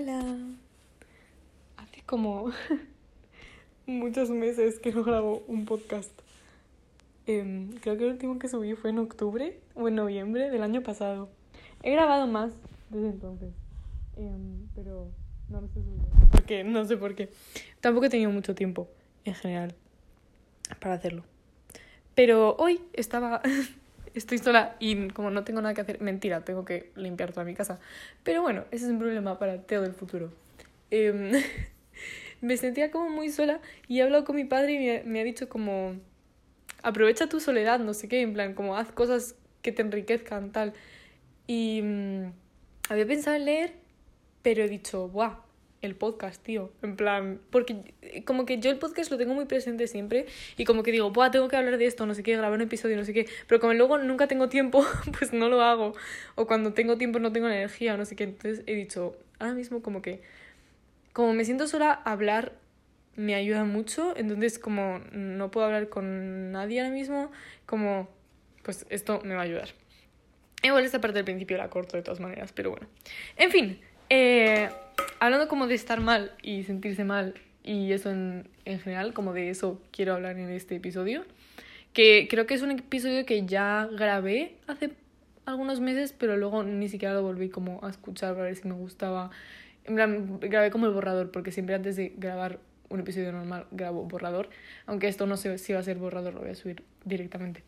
Hola. Hace como muchos meses que no grabo un podcast. Em, creo que el último que subí fue en octubre o en noviembre del año pasado. He grabado más desde entonces. Em, pero no lo estoy subiendo. Porque no sé por qué. Tampoco he tenido mucho tiempo en general para hacerlo. Pero hoy estaba estoy sola y como no tengo nada que hacer, mentira, tengo que limpiar toda mi casa. Pero bueno, ese es un problema para Teo del futuro. Em, me sentía como muy sola y he hablado con mi padre y me, ha dicho como, aprovecha tu soledad, no sé qué, en plan, como haz cosas que te enriquezcan, tal. Y um, había pensado en leer, pero he dicho, ¡buah! El podcast, tío. En plan, porque como que yo el podcast lo tengo muy presente siempre y como que digo, Buah, tengo que hablar de esto, no sé qué, grabar un episodio, no sé qué, pero como luego nunca tengo tiempo, pues no lo hago. O cuando tengo tiempo no tengo energía no sé qué. Entonces he dicho, ahora mismo como que, como me siento sola, hablar me ayuda mucho, entonces como no puedo hablar con nadie ahora mismo, como, pues esto me va a ayudar. Igual esta parte del principio la corto de todas maneras, pero bueno. En fin, eh hablando como de estar mal y sentirse mal y eso en, en general, como de eso quiero hablar en este episodio, que creo que es un episodio que ya grabé hace algunos meses, pero luego ni siquiera lo volví como a escuchar para ver si me gustaba. En plan, grabé como el borrador, porque siempre antes de grabar un episodio normal grabo borrador, aunque esto no sé si va a ser borrador, lo voy a subir directamente.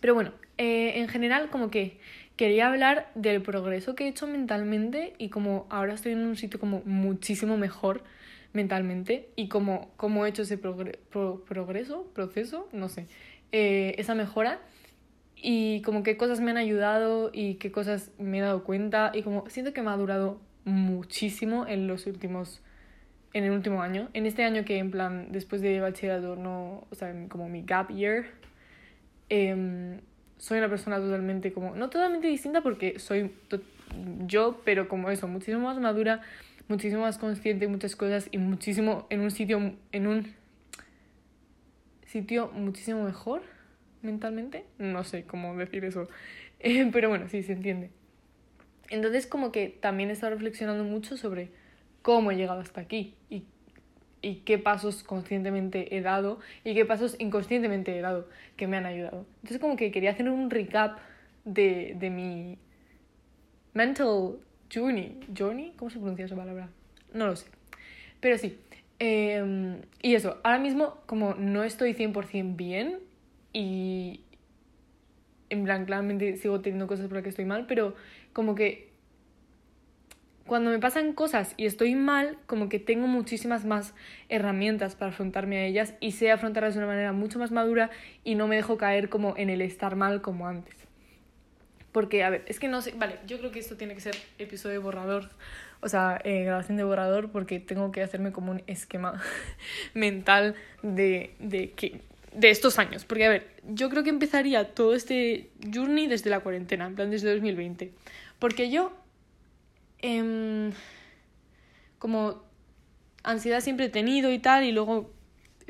Pero bueno, eh, en general como que quería hablar del progreso que he hecho mentalmente y como ahora estoy en un sitio como muchísimo mejor mentalmente y como cómo he hecho ese progreso, proceso, no sé, eh, esa mejora y como qué cosas me han ayudado y qué cosas me he dado cuenta y como siento que me ha durado muchísimo en los últimos en el último año. En este año que en plan después de bachillerato no o sea como mi gap year eh, soy una persona totalmente como, no totalmente distinta porque soy yo, pero como eso, muchísimo más madura, muchísimo más consciente de muchas cosas y muchísimo en un sitio, en un sitio muchísimo mejor mentalmente. No sé cómo decir eso, eh, pero bueno, sí se entiende. Entonces como que también he estado reflexionando mucho sobre cómo he llegado hasta aquí y y qué pasos conscientemente he dado y qué pasos inconscientemente he dado que me han ayudado. Entonces como que quería hacer un recap de, de mi mental journey. ¿Journey? ¿Cómo se pronuncia esa palabra? No lo sé. Pero sí. Eh, y eso, ahora mismo como no estoy 100% bien y en plan claramente sigo teniendo cosas por las que estoy mal, pero como que cuando me pasan cosas y estoy mal, como que tengo muchísimas más herramientas para afrontarme a ellas y sé afrontarlas de una manera mucho más madura y no me dejo caer como en el estar mal como antes. Porque, a ver, es que no sé, vale, yo creo que esto tiene que ser episodio de borrador, o sea, eh, grabación de borrador, porque tengo que hacerme como un esquema mental de, de, que, de estos años. Porque, a ver, yo creo que empezaría todo este journey desde la cuarentena, en plan desde 2020. Porque yo eh, como ansiedad siempre he tenido y tal, y luego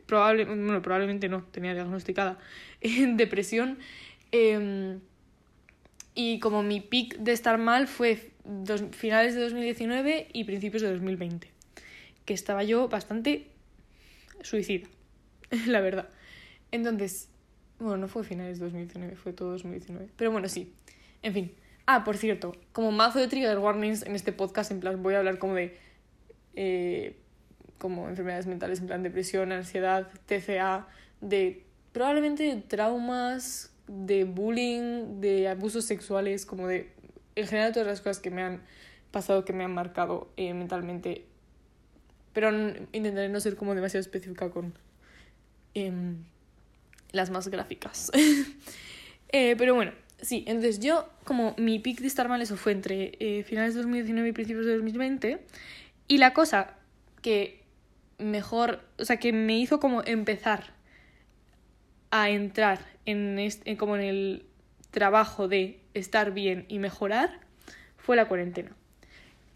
probable, bueno, probablemente no, tenía diagnosticada depresión. Eh, y como mi pic de estar mal fue dos, finales de 2019 y principios de 2020, que estaba yo bastante suicida, la verdad. Entonces, bueno, no fue finales de 2019, fue todo 2019, pero bueno, sí, en fin. Ah, por cierto, como mazo de trigger warnings en este podcast, en plan, voy a hablar como de. Eh, como enfermedades mentales, en plan depresión, ansiedad, TCA, de probablemente traumas, de bullying, de abusos sexuales, como de. En general, todas las cosas que me han pasado, que me han marcado eh, mentalmente. Pero intentaré no ser como demasiado específica con eh, las más gráficas. eh, pero bueno, Sí, entonces yo, como mi pick de estar mal, eso fue entre eh, finales de 2019 y principios de 2020. Y la cosa que mejor, o sea, que me hizo como empezar a entrar en, este, como en el trabajo de estar bien y mejorar fue la cuarentena.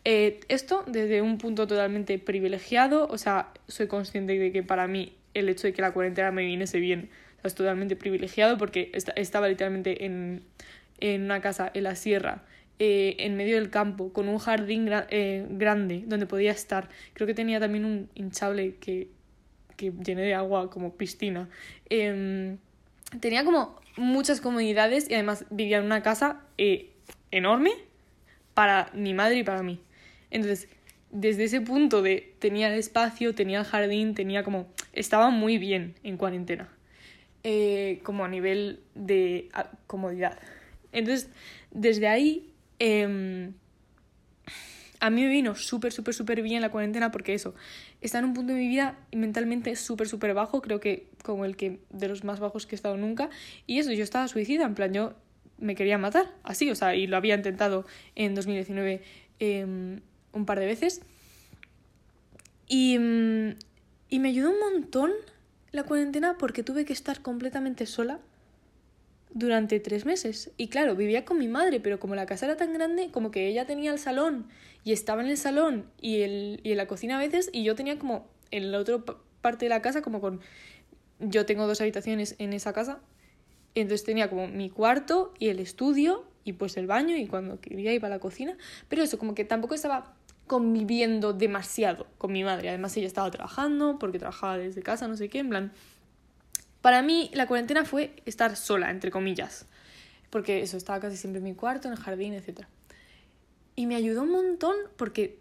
Eh, esto desde un punto totalmente privilegiado, o sea, soy consciente de que para mí el hecho de que la cuarentena me viniese bien es totalmente privilegiado porque estaba literalmente en, en una casa en la sierra eh, en medio del campo, con un jardín eh, grande donde podía estar. Creo que tenía también un hinchable que, que llené de agua como piscina. Em, tenía como muchas comodidades y además vivía en una casa eh, enorme para mi madre y para mí. Entonces, desde ese punto de tenía el espacio, tenía el jardín, tenía como... Estaba muy bien en cuarentena. Eh, como a nivel de comodidad. Entonces, desde ahí, em, a mí me vino súper, súper, súper bien la cuarentena porque eso, está en un punto de mi vida mentalmente súper, súper bajo, creo que como el que de los más bajos que he estado nunca. Y eso, yo estaba suicida, en plan, yo me quería matar, así, o sea, y lo había intentado en 2019 em, un par de veces. Y, mm, y me ayudó un montón la cuarentena porque tuve que estar completamente sola durante tres meses. Y claro, vivía con mi madre, pero como la casa era tan grande, como que ella tenía el salón y estaba en el salón y, el, y en la cocina a veces, y yo tenía como en la otra parte de la casa, como con. Yo tengo dos habitaciones en esa casa, entonces tenía como mi cuarto y el estudio y pues el baño y cuando quería iba a la cocina, pero eso, como que tampoco estaba conviviendo demasiado con mi madre. Además, ella estaba trabajando porque trabajaba desde casa, no sé qué, en plan. Para mí, la cuarentena fue estar sola, entre comillas. Porque eso, estaba casi siempre en mi cuarto, en el jardín, etc. Y me ayudó un montón porque,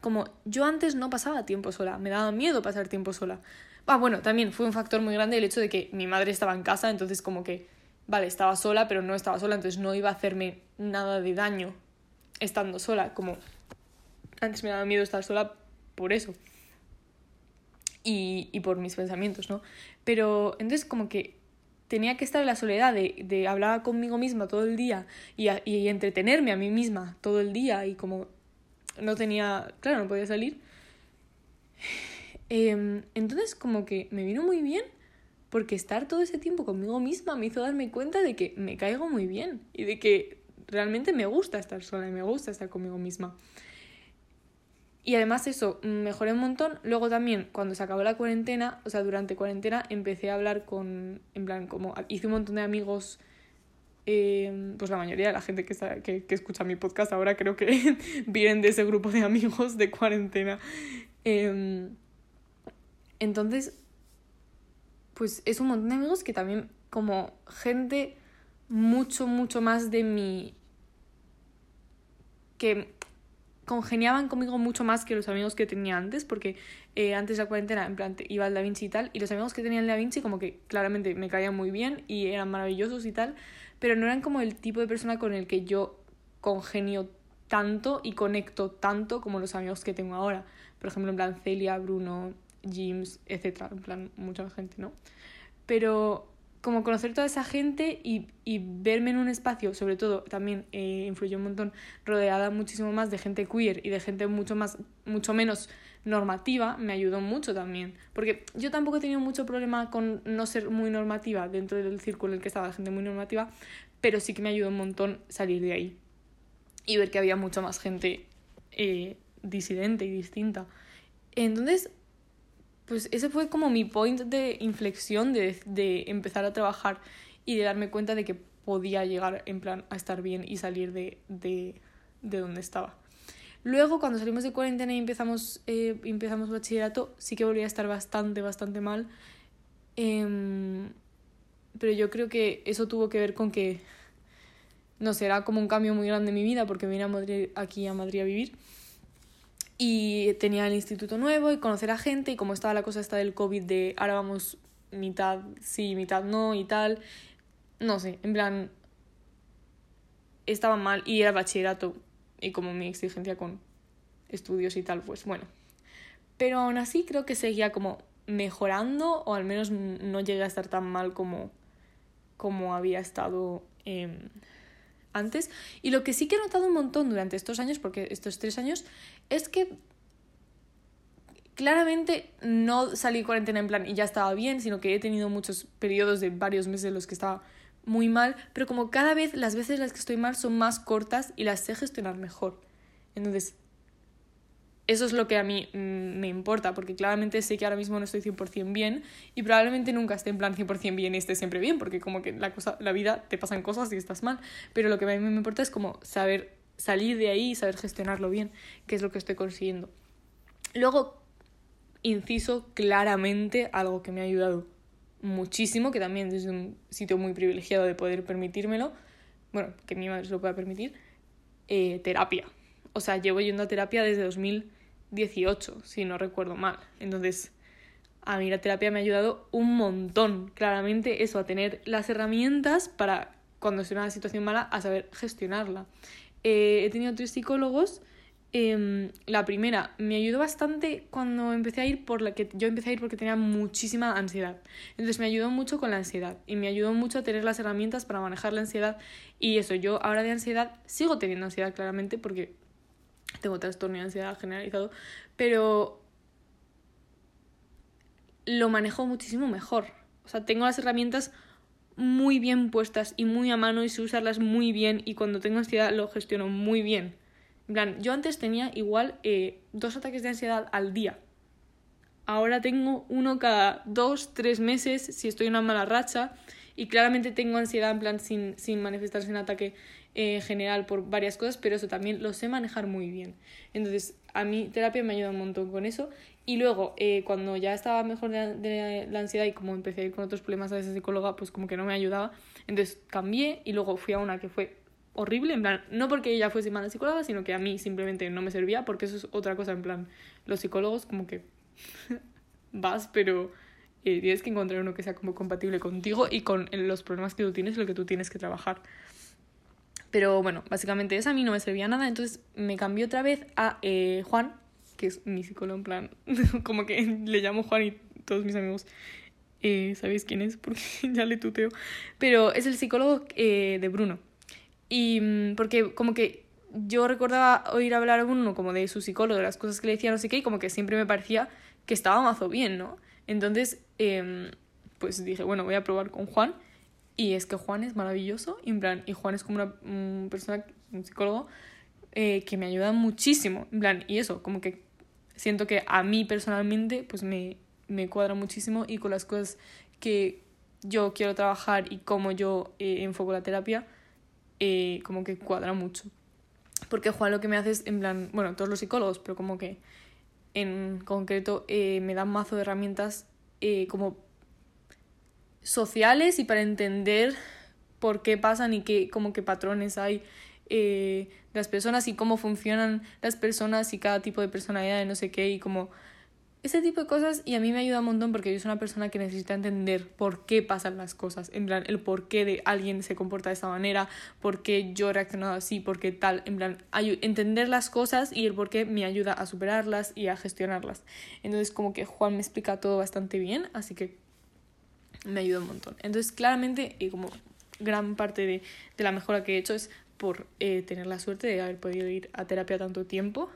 como yo antes no pasaba tiempo sola, me daba miedo pasar tiempo sola. Ah, bueno, también fue un factor muy grande el hecho de que mi madre estaba en casa, entonces, como que, vale, estaba sola, pero no estaba sola, entonces no iba a hacerme nada de daño estando sola. Como antes me daba miedo estar sola por eso. Y, y por mis pensamientos, ¿no? Pero entonces como que tenía que estar en la soledad de, de hablar conmigo misma todo el día y, y entretenerme a mí misma todo el día y como no tenía, claro, no podía salir. Em, entonces como que me vino muy bien porque estar todo ese tiempo conmigo misma me hizo darme cuenta de que me caigo muy bien y de que realmente me gusta estar sola y me gusta estar conmigo misma. Y además eso, mejoré un montón. Luego también, cuando se acabó la cuarentena, o sea, durante cuarentena, empecé a hablar con, en plan, como hice un montón de amigos, eh, pues la mayoría de la gente que, está, que, que, escucha mi podcast ahora creo que vienen de ese grupo de amigos de cuarentena. Eh, entonces, pues es un montón de amigos que también, como gente mucho, mucho más de mi... que congeniaban conmigo mucho más que los amigos que tenía antes, porque eh, antes de la cuarentena, en plan, iba al Da Vinci y tal, y los amigos que tenía el Da Vinci como que claramente me caían muy bien y eran maravillosos y tal, pero no eran como el tipo de persona con el que yo congenio tanto y conecto tanto como los amigos que tengo ahora. Por ejemplo, en plan Celia, Bruno, James, etc. En plan, mucha gente, ¿no? Pero como conocer toda esa gente y, y, verme en un espacio, sobre todo también eh, influyó un montón, rodeada muchísimo más de gente queer y de gente mucho más, mucho menos normativa, me ayudó mucho también. Porque yo tampoco he tenido mucho problema con no ser muy normativa dentro del círculo en el que estaba gente muy normativa, pero sí que me ayudó un montón salir de ahí y ver que había mucha más gente eh, disidente y distinta. Entonces, pues ese fue como mi point de inflexión de, de empezar a trabajar y de darme cuenta de que podía llegar en plan a estar bien y salir de, de, de donde estaba. Luego, cuando salimos de cuarentena y empezamos, eh, empezamos bachillerato, sí que volví a estar bastante, bastante mal. Eh, pero yo creo que eso tuvo que ver con que, no sé, era como un cambio muy grande en mi vida porque vine a Madrid, aquí a Madrid a vivir y tenía el instituto nuevo y conocer a gente y como estaba la cosa esta del COVID de ahora vamos mitad sí, mitad no y tal, no sé, en plan estaba mal y era bachillerato y como mi exigencia con estudios y tal, pues bueno. Pero aún así creo que seguía como mejorando o al menos no llegué a estar tan mal como, como había estado eh, antes. Y lo que sí que he notado un montón durante estos años, porque estos tres años, es que claramente no salí cuarentena en plan y ya estaba bien, sino que he tenido muchos periodos de varios meses en los que estaba muy mal, pero como cada vez las veces las que estoy mal son más cortas y las sé gestionar mejor. Entonces, eso es lo que a mí mm, me importa, porque claramente sé que ahora mismo no estoy 100% bien y probablemente nunca esté en plan 100% bien y esté siempre bien, porque como que la, cosa, la vida te pasan cosas y estás mal, pero lo que a mí me importa es como saber salir de ahí y saber gestionarlo bien, que es lo que estoy consiguiendo. Luego, inciso claramente algo que me ha ayudado muchísimo, que también desde un sitio muy privilegiado de poder permitírmelo, bueno, que mi madre se lo pueda permitir, eh, terapia. O sea, llevo yendo a terapia desde 2018, si no recuerdo mal. Entonces, a mí la terapia me ha ayudado un montón, claramente, eso, a tener las herramientas para, cuando en una situación mala, a saber gestionarla. Eh, he tenido tres psicólogos Em, la primera me ayudó bastante cuando empecé a ir por la que yo empecé a ir porque tenía muchísima ansiedad. Entonces me ayudó mucho con la ansiedad y me ayudó mucho a tener las herramientas para manejar la ansiedad y eso, yo ahora de ansiedad sigo teniendo ansiedad claramente porque tengo trastorno de ansiedad generalizado, pero lo manejo muchísimo mejor. O sea, tengo las herramientas muy bien puestas y muy a mano y sé usarlas muy bien y cuando tengo ansiedad lo gestiono muy bien yo antes tenía igual eh, dos ataques de ansiedad al día. Ahora tengo uno cada dos, tres meses si estoy en una mala racha. Y claramente tengo ansiedad en plan sin, sin manifestarse en ataque eh, general por varias cosas, pero eso también lo sé manejar muy bien. Entonces, a mí terapia me ayuda un montón con eso. Y luego, eh, cuando ya estaba mejor de, de, la ansiedad y como empecé a ir con otros problemas a esa psicóloga, pues como que no me ayudaba. Entonces cambié y luego fui a una que fue horrible, en plan, no porque ella fuese mala psicóloga, sino que a mí simplemente no me servía, porque eso es otra cosa, en plan, los psicólogos como que vas, pero eh, tienes que encontrar uno que sea como compatible contigo y con los problemas que tú tienes, lo que tú tienes que trabajar. Pero bueno, básicamente eso a mí no me servía nada, entonces me cambié otra vez a eh, Juan, que es mi psicólogo, en plan, como que le llamo Juan y todos mis amigos eh, sabéis quién es, porque ya le tuteo, pero es el psicólogo de Bruno. Y mm, porque como que yo recordaba oír hablar a uno como de su psicólogo, de las cosas que le decía, no sé qué, y como que siempre me parecía que estaba mazo bien, ¿no? Entonces, eh, pues dije, bueno, voy a probar con Juan. Y es que Juan es maravilloso, y, en plan, y Juan es como una persona, un psicólogo, eh, que me ayuda muchísimo. En plan, y eso, como que siento que a mí personalmente, pues me, me cuadra muchísimo y con las cosas que yo quiero trabajar y cómo yo eh, enfoco la terapia, eh, como que cuadra mucho. Porque Juan lo que me hace es, en plan, bueno, todos los psicólogos, pero como que en concreto eh, me dan mazo de herramientas eh, como sociales y para entender por qué pasan y qué, como qué patrones hay de las personas y cómo funcionan las personas y cada tipo de personalidad y no sé qué y como ese tipo de cosas y a mí me ayuda un montón porque yo soy una persona que necesita entender por qué pasan las cosas, en plan, el por qué de alguien se comporta de esta manera, por qué yo he reaccionado así, por qué tal, en plan, entender las cosas y el por qué me ayuda a superarlas y a gestionarlas. Entonces como que Juan me explica todo bastante bien, así que me ayuda un montón. Entonces claramente, y como gran parte de, de la mejora que he hecho es por eh, tener la suerte de haber podido ir a terapia tanto tiempo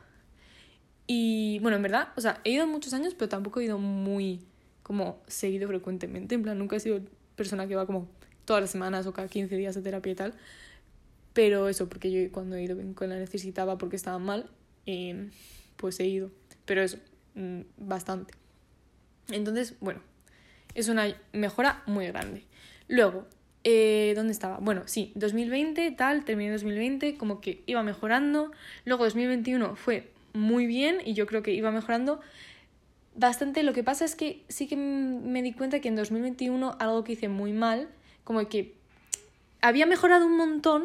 y bueno, en verdad, o sea, he ido muchos años, pero tampoco he ido muy como seguido frecuentemente. En plan, nunca he sido persona que va como todas las semanas o cada 15 días a terapia y tal. Pero eso, porque yo cuando he ido cuando la necesitaba porque estaba mal, eh, pues he ido. Pero eso, mm, bastante. Entonces, bueno, es una mejora muy grande. Luego, eh, ¿dónde estaba? Bueno, sí, 2020, tal, terminé 2020, como que iba mejorando. Luego 2021 fue muy bien y yo creo que iba mejorando bastante. Lo que pasa es que sí que me di cuenta que en 2021 algo que hice muy mal, como que había mejorado un montón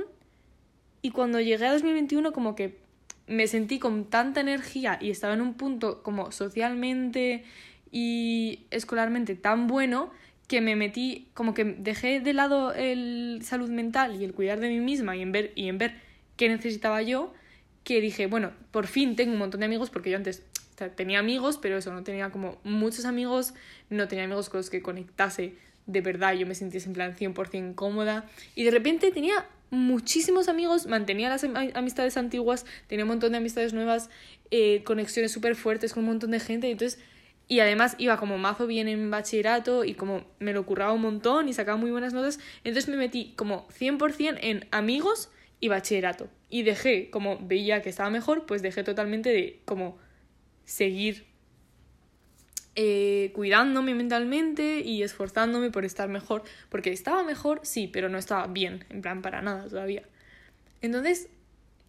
y cuando llegué a 2021 como que me sentí con tanta energía y estaba en un punto como socialmente y escolarmente tan bueno que me metí como que dejé de lado el salud mental y el cuidar de mí misma y en ver y en ver qué necesitaba yo que dije, bueno, por fin tengo un montón de amigos, porque yo antes tenía amigos, pero eso, no tenía como muchos amigos, no tenía amigos con los que conectase de verdad, yo me sentía en plan 100% cómoda, y de repente tenía muchísimos amigos, mantenía las amistades antiguas, tenía un montón de amistades nuevas, eh, conexiones súper fuertes con un montón de gente, y entonces... Y además iba como mazo bien en bachillerato y como me lo curraba un montón y sacaba muy buenas notas. Entonces me metí como 100% en amigos y bachillerato. Y dejé, como veía que estaba mejor, pues dejé totalmente de como seguir eh, cuidándome mentalmente y esforzándome por estar mejor. Porque estaba mejor, sí, pero no estaba bien, en plan para nada todavía. Entonces,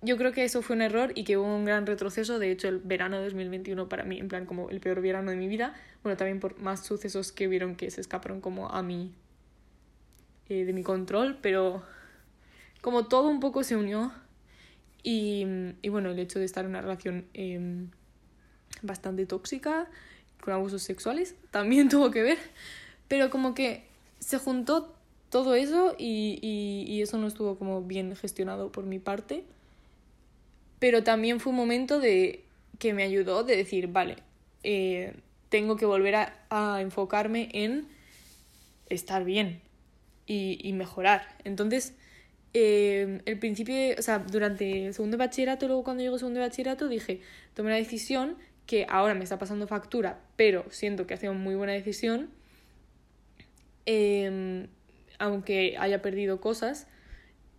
yo creo que eso fue un error y que hubo un gran retroceso. De hecho, el verano de 2021 para mí, en plan, como el peor verano de mi vida. Bueno, también por más sucesos que vieron que se escaparon como a mí, eh, de mi control, pero como todo un poco se unió. Y, y bueno, el hecho de estar en una relación em, bastante tóxica, con abusos sexuales, también tuvo que ver. Pero como que se juntó todo eso y, y eso no estuvo como bien gestionado por mi parte pero también fue un momento de que me ayudó de decir, vale, eh, tengo que volver a, enfocarme en estar bien y, mejorar. Entonces, eh, el principio, o sea, durante el segundo bachillerato, luego cuando llegó el segundo bachillerato, dije, tomé una decisión que ahora me está pasando factura, pero siento que ha sido muy buena decisión, em, aunque haya perdido cosas,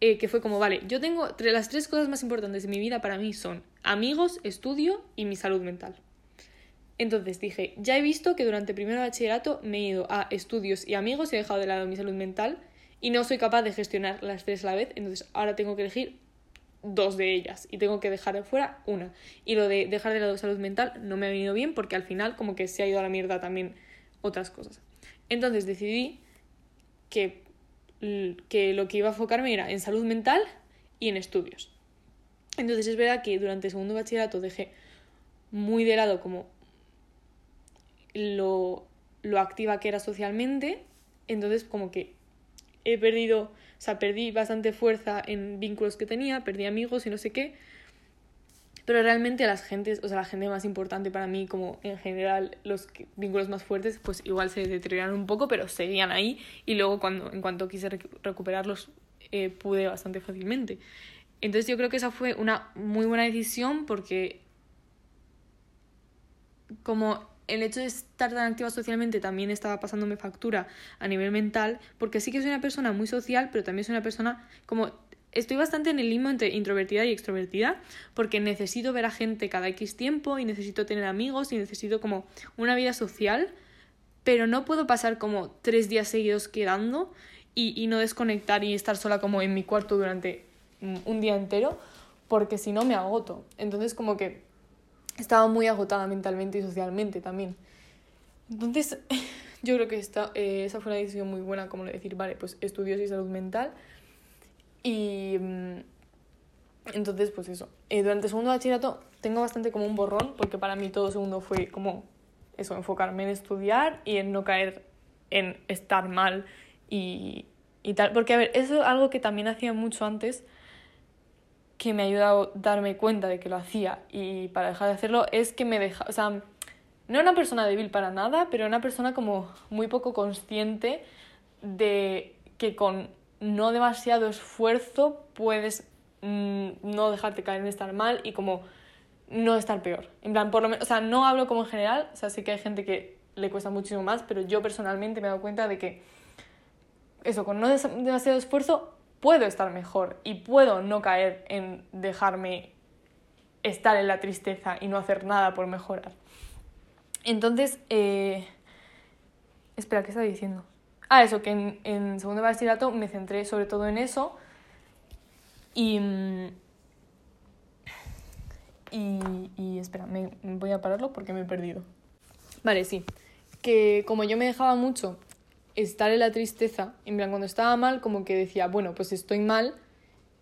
eh, que fue como, vale, yo tengo las tres cosas más importantes de mi vida para mí son amigos, estudio y mi salud mental. Entonces dije, ya he visto que durante primero bachillerato me he ido a estudios y amigos y he dejado de lado mi salud mental y no soy capaz de gestionar las tres a la vez, entonces ahora tengo que elegir dos de ellas y tengo que dejar de fuera una. Y lo de dejar de lado salud mental no me ha venido bien porque al final como que se ha ido a la mierda también otras cosas. Entonces decidí que que lo que iba a enfocarme era en salud mental y en estudios. Entonces es verdad que durante el segundo bachillerato dejé muy de lado como lo, lo activa que era socialmente, entonces como que he perdido, o sea, perdí bastante fuerza en vínculos que tenía, perdí amigos y no sé qué, pero realmente las gentes, o sea, la gente más importante para mí, como en general los vínculos más fuertes, pues igual se deterioraron un poco, pero seguían ahí y luego cuando, en cuanto quise recuperarlos eh, pude bastante fácilmente. Entonces yo creo que esa fue una muy buena decisión porque como el hecho de estar tan activa socialmente también estaba pasándome factura a nivel mental, porque sí que soy una persona muy social, pero también soy una persona como estoy bastante en el limbo entre introvertida y extrovertida porque necesito ver a gente cada X tiempo y necesito tener amigos y necesito como una vida social, pero no puedo pasar como tres días seguidos quedando y, y no desconectar y estar sola como en mi cuarto durante un día entero porque si no me agoto. Entonces como que estaba muy agotada mentalmente y socialmente también. Entonces yo creo que esta, eh, esa fue una decisión muy buena como decir, vale, pues estudios y salud mental y mm, entonces, pues eso. Eh, durante el segundo bachillerato tengo bastante como un borrón, porque para mí todo segundo fue como eso, enfocarme en estudiar y en no caer en estar mal y, y tal. Porque, a ver, eso es algo que también hacía mucho antes, que me ha ayudado a darme cuenta de que lo hacía y para dejar de hacerlo, es que me deja, o sea, no era una persona débil para nada, pero una persona como muy poco consciente de que con no demasiado esfuerzo puedes mm, no dejarte caer en estar mal y como no estar peor. En plan, por lo menos, o sea, no hablo como en general, o sea, sé que hay gente que le cuesta muchísimo más, pero yo personalmente me he dado cuenta de que eso, con no demasiado esfuerzo puedo estar mejor y puedo no caer en dejarme estar en la tristeza y no hacer nada por mejorar. Entonces, eh... espera, ¿qué estaba diciendo? Ah, eso, que en, segundo bachillerato me centré sobre todo en eso. Y. Y, y espera, me, voy a pararlo porque me he perdido. Vale, sí. Que como yo me dejaba mucho estar en la tristeza, en plan, cuando estaba mal, como que decía, bueno, pues estoy mal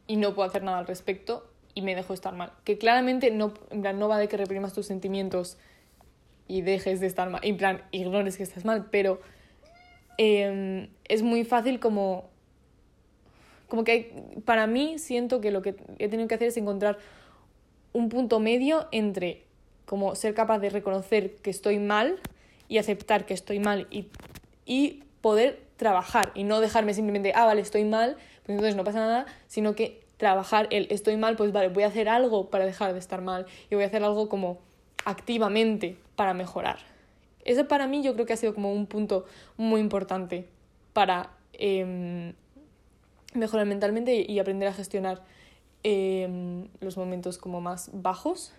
y no puedo hacer nada al respecto y me dejo estar mal. Que claramente no, en plan, no va de que reprimas tus sentimientos y dejes de estar mal, en plan, ignores que estás mal, pero Em, es muy fácil como... Como que para mí siento que lo que he tenido que hacer es encontrar un punto medio entre como ser capaz de reconocer que estoy mal y aceptar que estoy mal y, y poder trabajar y no dejarme simplemente, ah, vale, estoy mal, pues entonces no pasa nada, sino que trabajar el estoy mal, pues vale, voy a hacer algo para dejar de estar mal y voy a hacer algo como activamente para mejorar. Eso para mí yo creo que ha sido como un punto muy importante para em, mejorar mentalmente y aprender a gestionar em, los momentos como más bajos.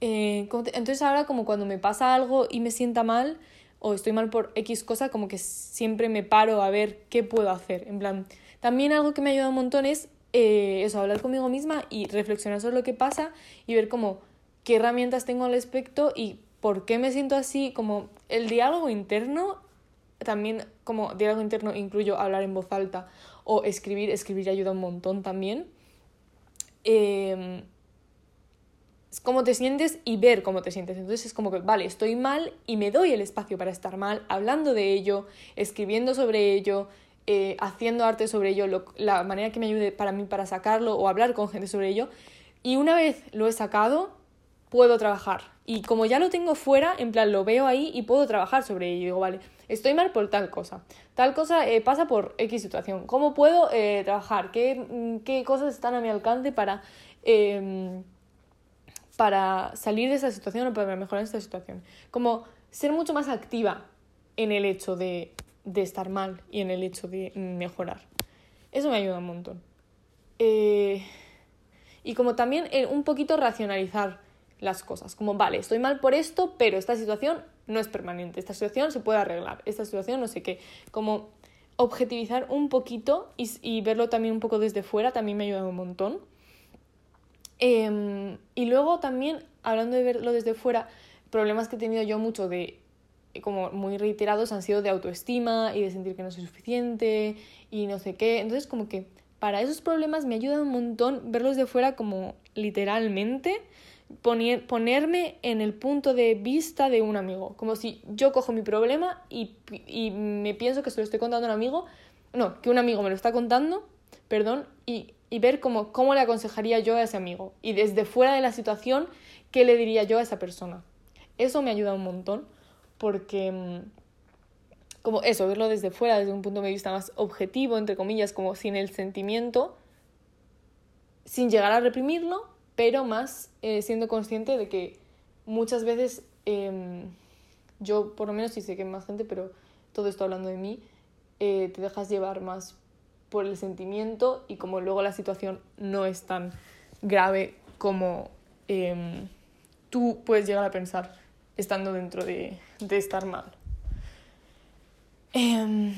Eh, entonces ahora como cuando me pasa algo y me sienta mal o estoy mal por X cosa, como que siempre me paro a ver qué puedo hacer. En plan, también algo que me ha ayudado un montón es eh, eso, hablar conmigo misma y reflexionar sobre lo que pasa y ver como qué herramientas tengo al respecto y por qué me siento así, como el diálogo interno, también como diálogo interno incluyo hablar en voz alta o escribir, escribir ayuda un montón también. Eh, cómo te sientes y ver cómo te sientes. Entonces es como que, vale, estoy mal y me doy el espacio para estar mal, hablando de ello, escribiendo sobre ello, eh, haciendo arte sobre ello, la manera que me ayude para mí para sacarlo o hablar con gente sobre ello. Y una vez lo he sacado, puedo trabajar. Y como ya lo tengo fuera, en plan lo veo ahí y puedo trabajar sobre ello. Digo, vale, estoy mal por tal cosa. Tal cosa eh, pasa por X situación. ¿Cómo puedo eh, trabajar? ¿Qué, mm, ¿Qué, cosas están a mi alcance para em, para salir de esa situación o para mejorar esta situación. Como ser mucho más activa en el hecho de, de estar mal y en el hecho de mejorar. Eso me ayuda un montón. Eh, y como también un poquito racionalizar las cosas. Como, vale, estoy mal por esto, pero esta situación no es permanente. Esta situación se puede arreglar. Esta situación no sé qué. Como objetivizar un poquito y, y verlo también un poco desde fuera también me ayuda un montón. Em, y luego también, hablando de verlo desde fuera, problemas que he tenido yo mucho de como muy reiterados han sido de autoestima y de sentir que no soy suficiente y no sé qué. Entonces como que para esos problemas me ayuda un montón verlos de fuera como literalmente poner, ponerme en el punto de vista de un amigo. Como si yo cojo mi problema y, y me pienso que se lo estoy contando a un amigo. No, que un amigo me lo está contando, perdón, y y ver cómo, cómo le aconsejaría yo a ese amigo. Y desde fuera de la situación, qué le diría yo a esa persona. Eso me ayuda un montón porque, mm, como eso, verlo desde fuera, desde un punto de vista más objetivo, entre comillas, como sin el sentimiento, sin llegar a reprimirlo, pero más eh, siendo consciente de que muchas veces em, yo, por lo menos, sí sé que hay más gente, pero todo esto hablando de mí, eh, te dejas llevar más por el sentimiento y como luego la situación no es tan grave como em, tú puedes llegar a pensar estando dentro de, de estar mal. Em,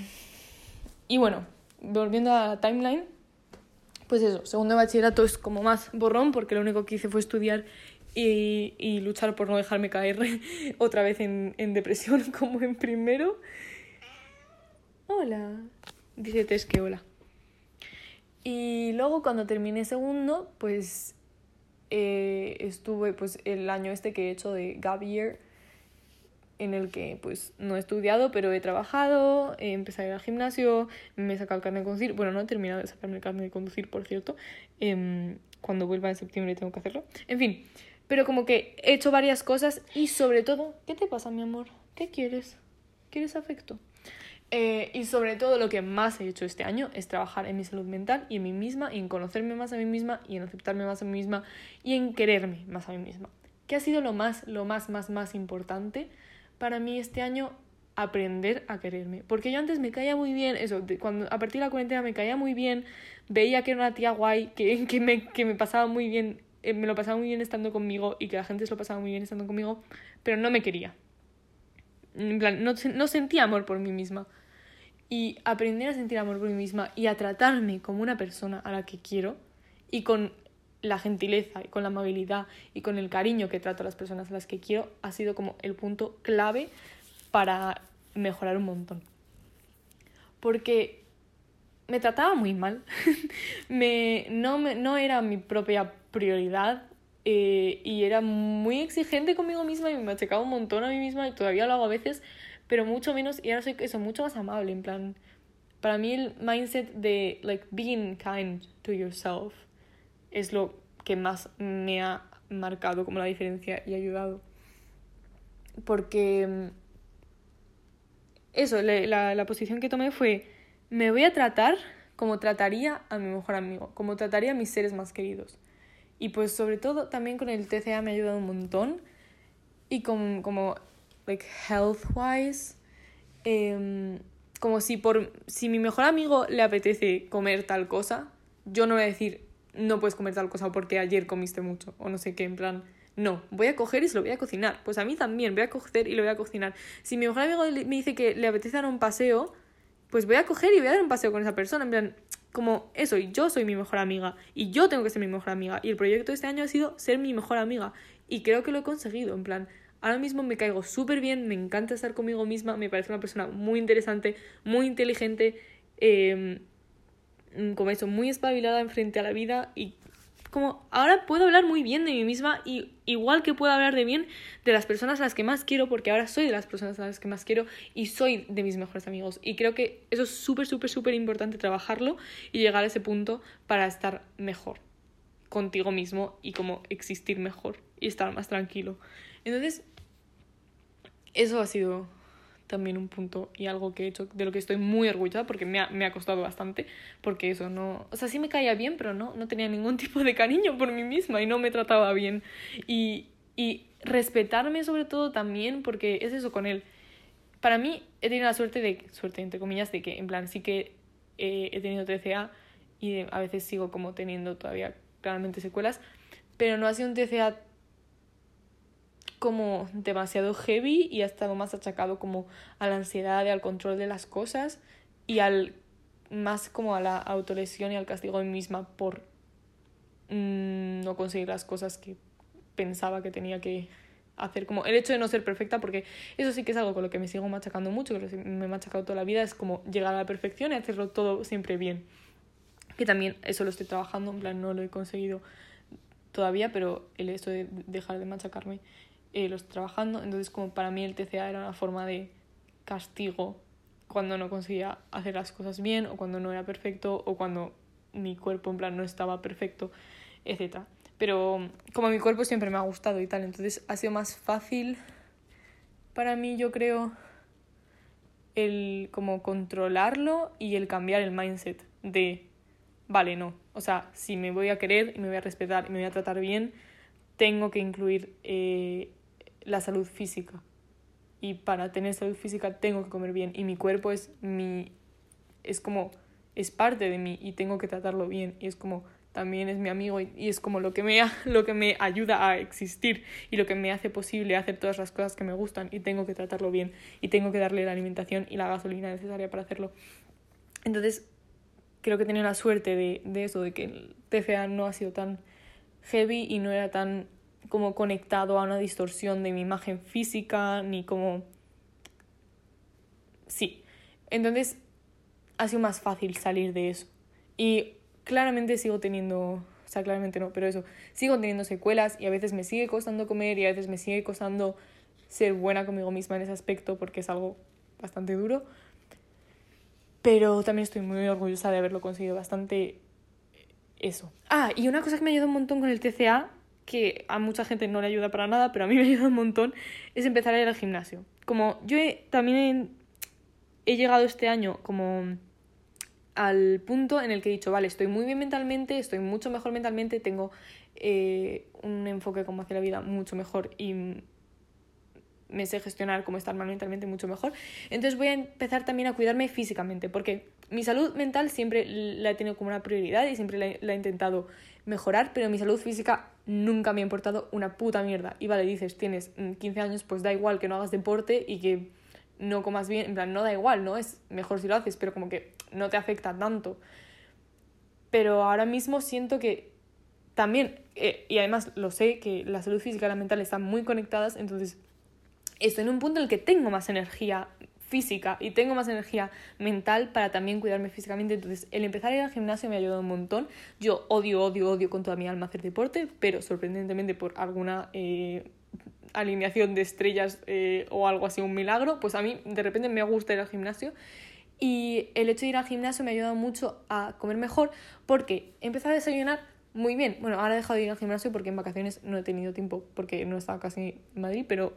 y bueno, volviendo a la timeline, pues eso, segundo bachillerato es como más borrón porque lo único que hice fue estudiar y, luchar por no dejarme caer otra vez en, depresión como en primero. Hola. Dice Tess que hola. Y luego cuando terminé segundo, pues eh, estuve pues el año este que he hecho de gap en el que pues no he estudiado, pero he trabajado, he empezado a ir al gimnasio, me he sacado el carnet de conducir, bueno, no he terminado de sacarme el carnet de conducir, por cierto, em, cuando vuelva en septiembre tengo que hacerlo, en fin, pero como que he hecho varias cosas y sobre todo, ¿qué te pasa mi amor? ¿Qué quieres? ¿Quieres afecto? Eh, y sobre todo lo que más he hecho este año es trabajar en mi salud mental y en mí misma, y en conocerme más a mí misma, y en aceptarme más a mí misma, y en quererme más a mí misma. ¿Qué ha sido lo más, lo más, más, más importante para mí este año? Aprender a quererme. Porque yo antes me caía muy bien, eso, cuando a partir de la cuarentena me caía muy bien, veía que era una tía guay, que, que, me, que me pasaba muy bien, eh, me lo pasaba muy bien estando conmigo y que la gente se lo pasaba muy bien estando conmigo, pero no me quería. En plan, no, no sentía amor por mí misma y aprender a sentir amor por mí misma y a tratarme como una persona a la que quiero y con la gentileza y con la amabilidad y con el cariño que trato a las personas a las que quiero ha sido como el punto clave para mejorar un montón. Porque me trataba muy mal, me, no, me, no era mi propia prioridad eh, y era muy exigente conmigo misma y me machacaba un montón a mí misma y todavía lo hago a veces, pero mucho menos, y ahora soy eso, mucho más amable, en plan, para mí el mindset de, like, being kind to yourself es lo que más me ha marcado como la diferencia y ayudado. Porque mm, eso, la, la posición que tomé fue, me voy a tratar como trataría a mi mejor amigo, como trataría a mis seres más queridos. Y pues sobre todo también con el TCA me ha ayudado un montón y como like health wise em, como si por si mi mejor amigo le apetece comer tal cosa yo no voy a decir no puedes comer tal cosa porque ayer comiste mucho o no sé qué en plan no, voy a coger y se lo voy a cocinar. Pues a mí también, voy a coger y lo voy a cocinar. Si mi mejor amigo me dice que le apetece dar un paseo, pues voy a coger y voy a dar un paseo con esa persona. En plan, como eso, y yo soy mi mejor amiga, y yo tengo que ser mi mejor amiga, y el proyecto de este año ha sido ser mi mejor amiga, y creo que lo he conseguido, en plan, ahora mismo me caigo súper bien, me encanta estar conmigo misma, me parece una persona muy interesante, muy inteligente, eh, como eso, muy espabilada en frente a la vida, y como ahora puedo hablar muy bien de mí misma y igual que puedo hablar de bien de las personas a las que más quiero porque ahora soy de las personas a las que más quiero y soy de mis mejores amigos. Y creo que eso es súper súper súper importante trabajarlo y llegar a ese punto para estar mejor contigo mismo y como existir mejor y estar más tranquilo. Entonces eso ha sido también un punto y algo que he hecho de lo que estoy muy orgullosa porque me ha, me ha costado bastante, porque eso no, o sea, sí me caía bien, pero no, no tenía ningún tipo de cariño por mí misma y no me trataba bien. Y, y respetarme sobre todo también, porque es eso con él. Para mí he tenido la suerte de, suerte entre comillas, de que en plan sí que eh, he tenido 13A y a veces sigo como teniendo todavía claramente secuelas, pero no ha sido un TCA como demasiado heavy y ha estado más achacado como a la ansiedad y al control de las cosas y al más como a la autolesión y al castigo de misma por mm, no conseguir las cosas que pensaba que tenía que hacer. Como el hecho de no ser perfecta porque eso sí que es algo con lo que me sigo machacando mucho que me he machacado toda la vida es como llegar a la perfección y hacerlo todo siempre bien. Que también eso lo estoy trabajando en plan no lo he conseguido todavía pero el hecho de dejar de machacarme eh, lo estoy trabajando. Entonces, como para mí el TCA era una forma de castigo cuando no conseguía hacer las cosas bien o cuando no era perfecto o cuando mi cuerpo en plan no estaba perfecto, etc. Pero como mi cuerpo siempre me ha gustado y tal, entonces ha sido más fácil para mí, yo creo, el como controlarlo y el cambiar el mindset de, vale, no, o sea, si me voy a querer y me voy a respetar y me voy a tratar bien, tengo que incluir eh, la salud física. Y para tener salud física tengo que comer bien. Y mi cuerpo es mi. es como. es parte de mí y tengo que tratarlo bien. Y es como. también es mi amigo y, es como lo que, me, lo que me ayuda a existir y lo que me hace posible hacer todas las cosas que me gustan y tengo que tratarlo bien y tengo que darle la alimentación y la gasolina necesaria para hacerlo. Entonces, creo que tenía la suerte de, de eso, de que el TFA no ha sido tan heavy y no era tan como conectado a una distorsión de mi imagen física, ni como... Sí. Entonces ha sido más fácil salir de eso. Y claramente sigo teniendo, o sea, claramente no, pero eso, sigo teniendo secuelas y a veces me sigue costando comer y a veces me sigue costando ser buena conmigo misma en ese aspecto porque es algo bastante duro. Pero también estoy muy orgullosa de haberlo conseguido bastante eso. Ah, y una cosa que me ayudado un montón con el TCA que a mucha gente no le ayuda para nada, pero a mí me ayuda un montón, es empezar a ir al gimnasio. Como yo también he, llegado este año como al punto en el que he dicho, vale, estoy muy bien mentalmente, estoy mucho mejor mentalmente, tengo eh, un enfoque como hacia la vida mucho mejor y me sé gestionar cómo estar mentalmente mucho mejor. Entonces voy a empezar también a cuidarme físicamente, porque mi salud mental siempre la he tenido como una prioridad y siempre la he intentado mejorar, pero mi salud física nunca me ha importado una puta mierda. Y vale, dices, tienes 15 mm, años, pues da igual que no hagas deporte y que no comas bien, en plan, no da igual, ¿no? Es mejor si lo haces, pero como que no te afecta tanto. Pero ahora mismo siento que también, eh, y además lo sé, que la salud física y la mental están muy conectadas, entonces estoy en un punto en el que tengo más energía física y tengo más energía mental para también cuidarme físicamente. Entonces, el empezar a ir al gimnasio me ha ayudado un montón. Yo odio, odio, odio con toda mi alma hacer deporte, pero sorprendentemente por alguna eh, alineación de estrellas eh, o algo así, un milagro, pues a mí de repente me gusta ir al gimnasio. Y el hecho de ir al gimnasio me ha ayudado mucho a comer mejor porque empezado a desayunar muy bien. Bueno, ahora he dejado de ir al gimnasio porque en vacaciones no he tenido tiempo porque no estaba casi en Madrid, pero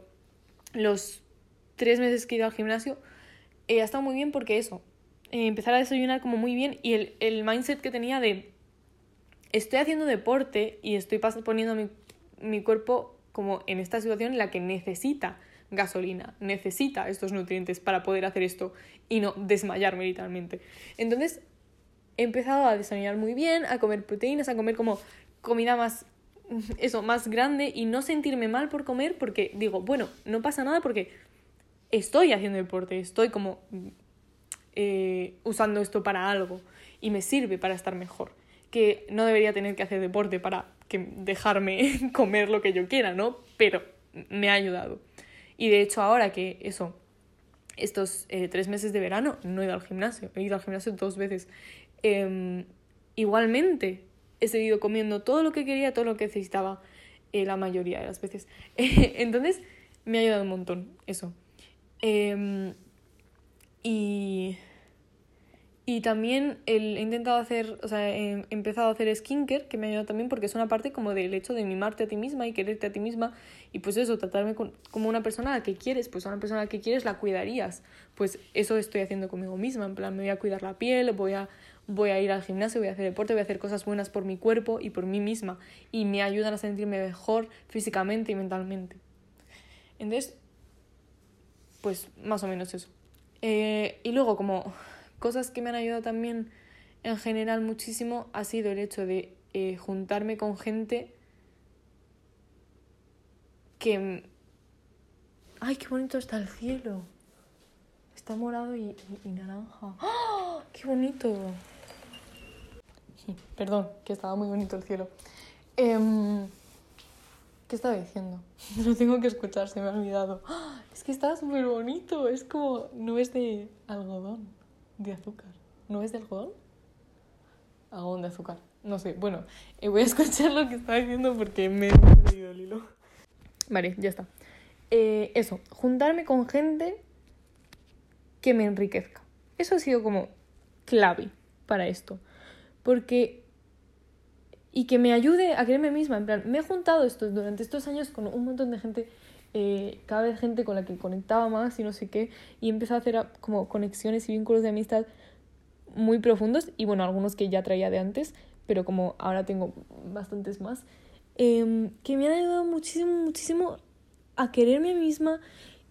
los tres meses que he ido al gimnasio, eh, ha estado muy bien porque eso, eh, empezar a desayunar como muy bien y el, el, mindset que tenía de estoy haciendo deporte y estoy poniendo mi, mi cuerpo como en esta situación en la que necesita gasolina, necesita estos nutrientes para poder hacer esto y no desmayarme literalmente. Entonces he empezado a desayunar muy bien, a comer proteínas, a comer como comida más eso, más grande y no sentirme mal por comer porque digo, bueno, no pasa nada porque estoy haciendo deporte, estoy como eh, usando esto para algo. y me sirve para estar mejor. Que no debería tener que hacer deporte para que dejarme comer lo que yo quiera, ¿no? Pero me ha ayudado. Y de hecho ahora que eso, estos eh, tres meses de verano no he ido al gimnasio, he ido al gimnasio dos veces. Em, igualmente he seguido comiendo todo lo que quería, todo lo que necesitaba eh, la mayoría de las veces. Entonces me ha ayudado un montón eso. Em, y, y también el, he intentado hacer, o sea, he empezado a hacer skincare, que me ha ayudado también porque es una parte como del hecho de mimarte a ti misma y quererte a ti misma. Y pues eso, tratarme como una persona a la que quieres, pues a una persona a la que quieres la cuidarías. Pues eso estoy haciendo conmigo misma, en plan, me voy a cuidar la piel, voy a, voy a ir al gimnasio, voy a hacer deporte, voy a hacer cosas buenas por mi cuerpo y por mí misma. Y me ayudan a sentirme mejor físicamente y mentalmente. Entonces, pues más o menos eso. Eh, y luego, como cosas que me han ayudado también en general muchísimo, ha sido el hecho de eh, juntarme con gente que... ¡Ay, qué bonito está el cielo! Está morado y, naranja. ¡Oh, ¡Qué bonito! Perdón, que estaba muy bonito el cielo. Eh, ¿Qué estaba diciendo? Lo tengo que escuchar, se me ha olvidado. ¡Ah! Es que está súper bonito, es como no es de algodón, de azúcar. ¿No es de algodón? Algodón de azúcar. No sé, bueno, eh, voy a escuchar lo que estaba diciendo porque me he perdido el hilo. Vale, ya está. Eh, eso, juntarme con gente que me enriquezca. Eso ha sido como clave para esto. Porque y que me ayude a creerme misma. En plan, me he juntado esto, durante estos años con un montón de gente, eh, cada vez gente con la que conectaba más y no sé qué, y empezado a hacer como conexiones y vínculos de amistad muy profundos, y bueno, algunos que ya traía de antes, pero como ahora tengo bastantes más, em, que me han ayudado muchísimo, muchísimo a quererme misma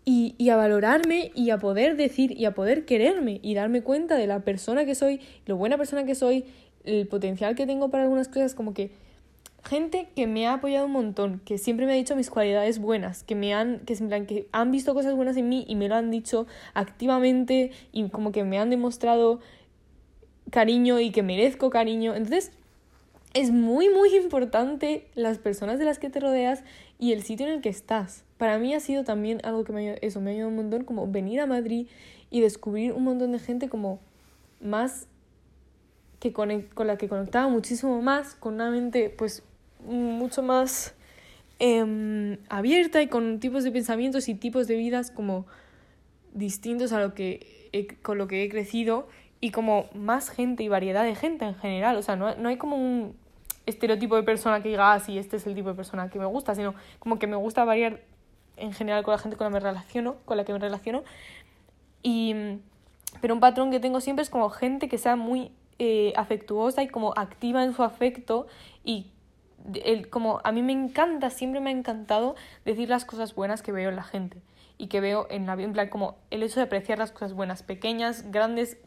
y, y, a valorarme y a poder decir y a poder quererme y darme cuenta de la persona que soy, lo buena persona que soy el potencial que tengo para algunas cosas, como que gente que me ha apoyado un montón, que siempre me ha dicho mis cualidades buenas, que me han, que, en plan, que han visto cosas buenas en mí y me lo han dicho activamente y como que me han demostrado cariño y que merezco cariño. Entonces, es muy, muy importante las personas de las que te rodeas y el sitio en el que estás. Para mí ha sido también algo que me ha, eso, me ha ayudado un montón, como venir a Madrid y descubrir un montón de gente como más que con la que conectaba muchísimo más, con una mente pues mucho más em, abierta y con tipos de pensamientos y tipos de vidas como distintos a lo que con lo que he crecido y como más gente y variedad de gente en general. O sea, no, no hay como un estereotipo de persona que diga, ah, sí, este es el tipo de persona que me gusta, sino como que me gusta variar en general con la gente con la me relaciono, con la que me relaciono. Y, pero un patrón que tengo siempre es como gente que sea muy eh, afectuosa y como activa en su afecto y el, como a mí me encanta, siempre me ha encantado decir las cosas buenas que veo en la gente y que veo en la en plan como el hecho de apreciar las cosas buenas, pequeñas, grandes,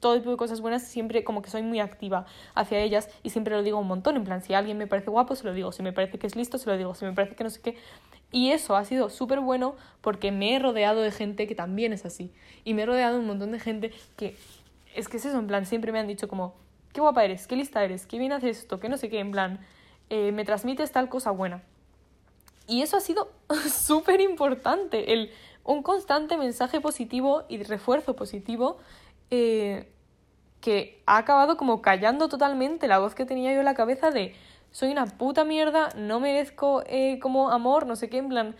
todo tipo de cosas buenas, siempre como que soy muy activa hacia ellas y siempre lo digo un montón, en plan si alguien me parece guapo, se lo digo, si me parece que es listo, se lo digo, si me parece que no sé qué. Y eso ha sido súper bueno porque me he rodeado de gente que también es así. Y me he rodeado de un montón de gente que es que es eso, en plan, siempre me han dicho como, qué guapa eres, qué lista eres, qué bien haces esto, que no sé qué, en plan, eh, me transmites tal cosa buena. Y eso ha sido súper importante, el, un constante mensaje positivo y refuerzo positivo eh, que ha acabado como callando totalmente la voz que tenía yo en la cabeza de soy una puta mierda, no merezco eh, como amor, no sé qué, en plan,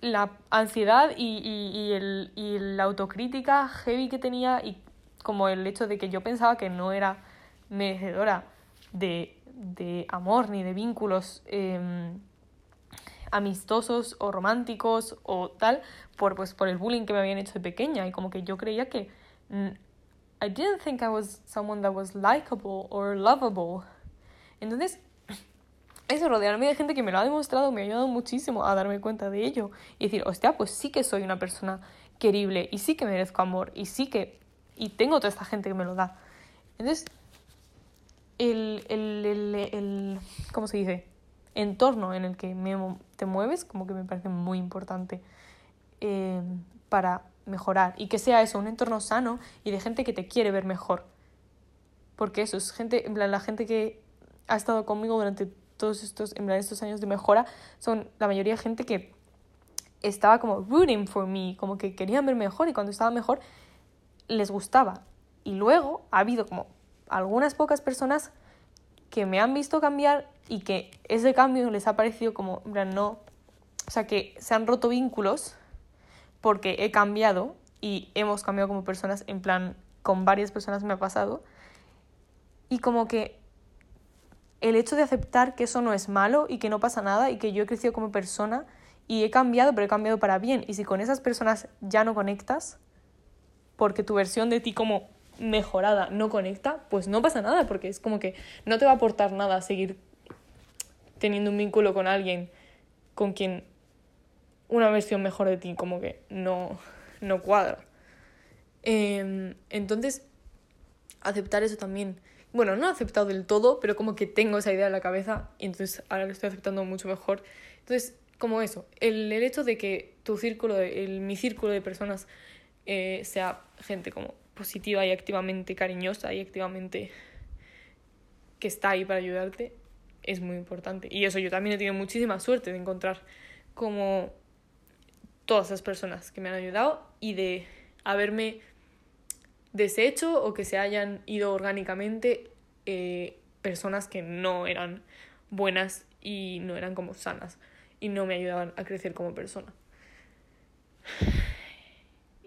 la ansiedad y, y, el, y la autocrítica heavy que tenía y como el hecho de que yo pensaba que no era merecedora de, de amor ni de vínculos em, amistosos o románticos o tal por, pues, por el bullying que me habían hecho de pequeña y como que yo creía que I didn't think I was someone that was likable or lovable. Entonces, eso, rodearme de gente que me lo ha demostrado me ha ayudado muchísimo a darme cuenta de ello y decir, hostia, pues sí que soy una persona querible y sí que merezco amor y sí que y tengo toda esta gente que me lo da. Entonces, el, el, el, el ¿cómo se dice? entorno en el que me, te mueves, como que me parece muy importante eh, para mejorar. Y que sea eso, un entorno sano y de gente que te quiere ver mejor. porque eso es gente, en plan, la gente que ha estado conmigo durante todos estos, en plan, estos años de mejora, son la mayoría de gente que estaba como rooting for me, como que querían ver mejor y cuando estaba mejor les gustaba. Y luego ha habido como algunas pocas personas que me han visto cambiar y que ese cambio les ha parecido como, no, o sea, que se han roto vínculos porque he cambiado y hemos cambiado como personas, en plan, con varias personas me ha pasado. Y como que el hecho de aceptar que eso no es malo y que no pasa nada y que yo he crecido como persona y he cambiado, pero he cambiado para bien. Y si con esas personas ya no conectas, porque tu versión de ti como mejorada no conecta, pues no pasa nada, porque es como que no te va a aportar nada seguir teniendo un vínculo con alguien con quien una versión mejor de ti como que no, no cuadra. Em, entonces, aceptar eso también. Bueno, no he aceptado del todo, pero como que tengo esa idea en la cabeza y entonces ahora lo estoy aceptando mucho mejor. Entonces, como eso, el, el hecho de que tu círculo, el, mi círculo de personas eh, sea gente como positiva y activamente cariñosa y activamente que está ahí para ayudarte, es muy importante. Y eso yo también he tenido muchísima suerte de encontrar como todas esas personas que me han ayudado y de haberme deshecho o que se hayan ido orgánicamente eh, personas que no eran buenas y no eran como sanas y no me ayudaban a crecer como persona.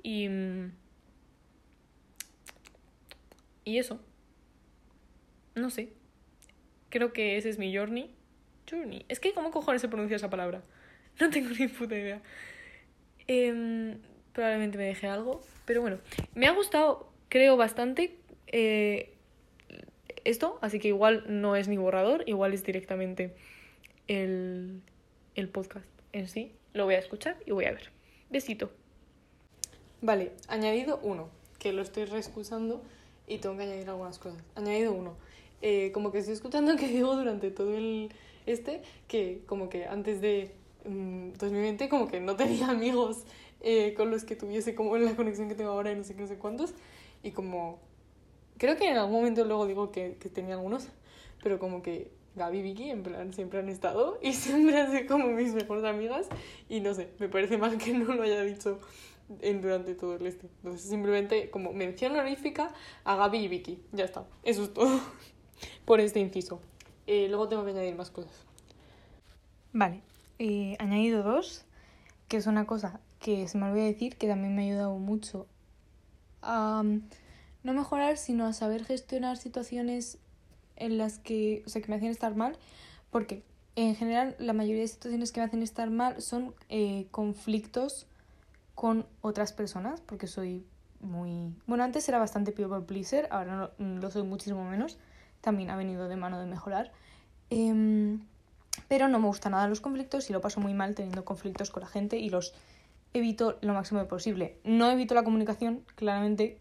Y, y eso. No sé. Creo que ese es mi journey. Journey. Es que, ¿cómo cojones se pronuncia esa palabra? No tengo ni puta idea. Em, probablemente me deje algo. Pero bueno, me ha gustado, creo, bastante eh, esto. Así que igual no es ni borrador, igual es directamente el, el podcast en sí. Lo voy a escuchar y voy a ver. Besito. Vale, añadido uno, que lo estoy reexcusando y tengo que añadir algunas cosas. Añadido uno, eh, como que estoy escuchando que digo durante todo el este, que como que antes de 2020 mm, como que no tenía amigos eh, con los que tuviese como la conexión que tengo ahora y no sé qué, no sé cuántos. Y como, creo que en algún momento luego digo que, que tenía algunos, pero como que Gaby y Vicky en plan siempre han estado y siempre han sido como mis mejores amigas y no sé, me parece mal que no lo haya dicho en, durante todo el este. Entonces simplemente como mención honorífica a Gaby y Vicky. Ya está. Eso es todo por este inciso. Eh, luego tengo que añadir más cosas. Vale. Eh, añadido dos, que es una cosa que se me olvidó decir, que también me ha ayudado mucho a um, no mejorar, sino a saber gestionar situaciones en las que, o sea, que me hacen estar mal, porque en general la mayoría de situaciones que me hacen estar mal son eh, conflictos con otras personas, porque soy muy... Bueno, antes era bastante people pleaser, ahora no, lo soy muchísimo menos. También ha venido de mano de mejorar. Em, pero no me gustan nada los conflictos y lo paso muy mal teniendo conflictos con la gente y los evito lo máximo posible. No evito la comunicación, claramente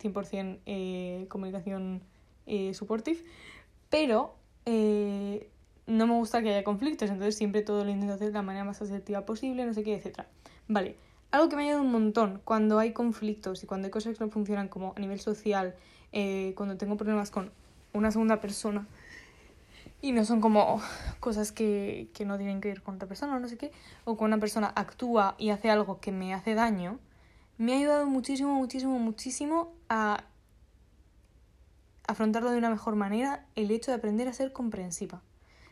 100% eh, comunicación eh, supportive, pero eh, no me gusta que haya conflictos, entonces siempre todo lo intento hacer de la manera más asertiva posible, no sé qué, etc. Vale, algo que me ha ayudado un montón cuando hay conflictos y cuando hay cosas que no funcionan como a nivel social, eh, cuando tengo problemas con una segunda persona y no son como cosas que, que no tienen que ver con otra persona o no sé qué, o cuando una persona actúa y hace algo que me hace daño, me ha ayudado muchísimo, muchísimo, muchísimo a afrontarlo de una mejor manera el hecho de aprender a ser comprensiva.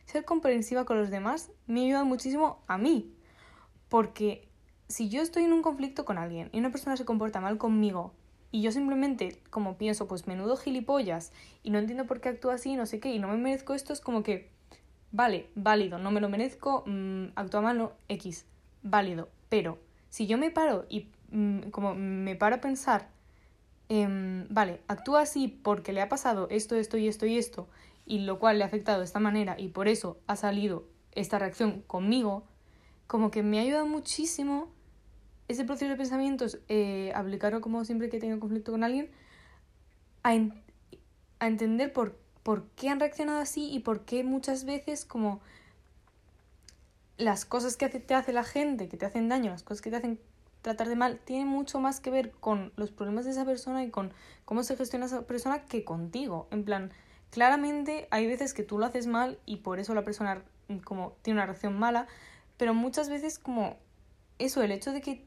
Ser comprensiva con los demás me ha ayudado muchísimo a mí, porque si yo estoy en un conflicto con alguien y una persona se comporta mal conmigo y yo simplemente como pienso, pues menudo gilipollas y no entiendo por qué actúa así, no sé qué, y no me merezco esto, es como que, vale, válido, no me lo merezco, mm, actúa mal, no, X, válido. Pero si yo me paro y mm, como me paro a pensar, em, vale, actúa así porque le ha pasado esto, esto y esto y esto, y lo cual le ha afectado de esta manera y por eso ha salido esta reacción conmigo, como que me ha ayudado muchísimo ese proceso de pensamientos, eh, aplicarlo como siempre que tengo conflicto con alguien, a, a entender por, por qué han reaccionado así y por qué muchas veces como las cosas que te hace la gente, que te hacen daño, las cosas que te hacen tratarte mal tiene mucho más que ver con los problemas de esa persona y con cómo se gestiona esa persona que contigo. En plan, claramente hay veces que tú lo haces mal y por eso la persona como tiene una reacción mala, pero muchas veces como eso, el hecho de que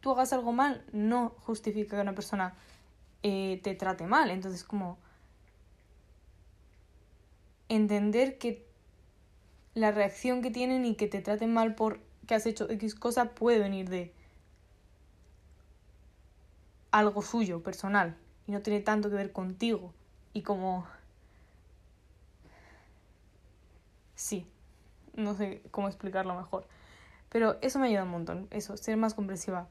tú hagas algo mal no justifica que una persona eh, te trate mal. Entonces como entender que la reacción que tienen y que te traten mal por que has hecho X cosa puede venir de algo suyo, personal, y no tiene tanto que ver contigo. Y como... Sí, no sé cómo explicarlo mejor. Pero eso me ayuda un montón, eso, ser más comprensiva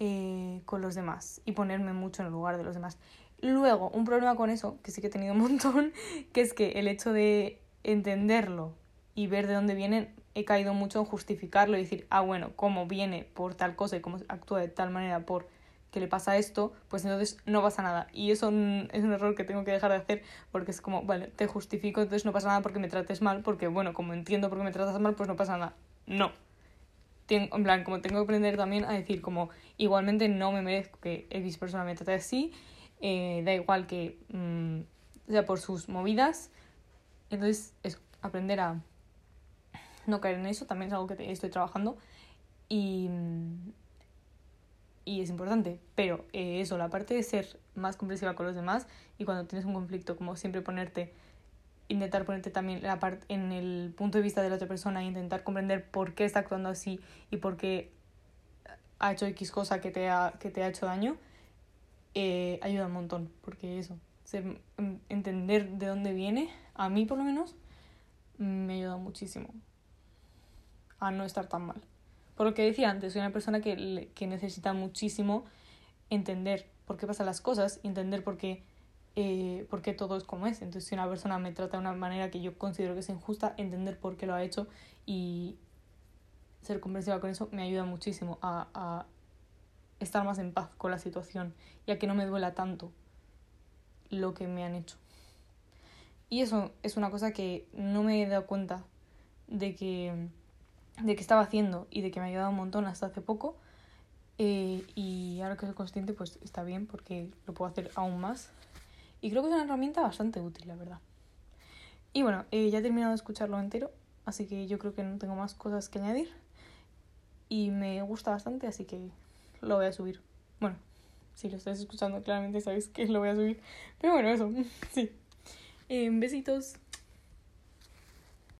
eh, con los demás y ponerme mucho en el lugar de los demás. Luego, un problema con eso, que sí que he tenido un montón, que es que el hecho de entenderlo y ver de dónde vienen, he caído mucho en justificarlo y decir, ah, bueno, como viene por tal cosa y cómo actúa de tal manera por que le pasa esto, pues entonces no pasa nada. Y eso es un error que tengo que dejar de hacer porque es como, vale, te justifico, entonces no pasa nada porque me trates mal, porque bueno, como entiendo por qué me tratas mal, pues no pasa nada. No. Tengo, en plan, como tengo que aprender también a decir como, igualmente no me merezco que X persona me trate así, eh, da igual que mm, sea por sus movidas. Entonces, es aprender a no caer en eso también es algo que estoy trabajando. Y, mm, y es importante. Pero eh, eso, la parte de ser más comprensiva con los demás y cuando tienes un conflicto, como siempre ponerte, intentar ponerte también la parte en el punto de vista de la otra persona e intentar comprender por qué está actuando así y por qué ha hecho X cosa que te ha, que te ha hecho daño, eh, ayuda un montón. Porque eso, ser, entender de dónde viene, a mí por lo menos, me ayuda muchísimo a no estar tan mal. Por lo que decía antes, soy una persona que, que necesita muchísimo entender por qué pasan las cosas, entender por qué, eh, por qué todo es como es. Entonces, si una persona me trata de una manera que yo considero que es injusta, entender por qué lo ha hecho y ser comprensiva con eso me ayuda muchísimo a, a estar más en paz con la situación y a que no me duela tanto lo que me han hecho. Y eso es una cosa que no me he dado cuenta de que de que estaba haciendo y de que me ha ayudado un montón hasta hace poco. Eh, y ahora que soy consciente, pues está bien porque lo puedo hacer aún más. Y creo que es una herramienta bastante útil, la verdad. Y bueno, eh, ya he terminado de escucharlo entero, así que yo creo que no tengo más cosas que añadir. Y me gusta bastante, así que lo voy a subir. Bueno, si lo estáis escuchando, claramente sabéis que lo voy a subir. Pero bueno, eso, sí. Eh, besitos.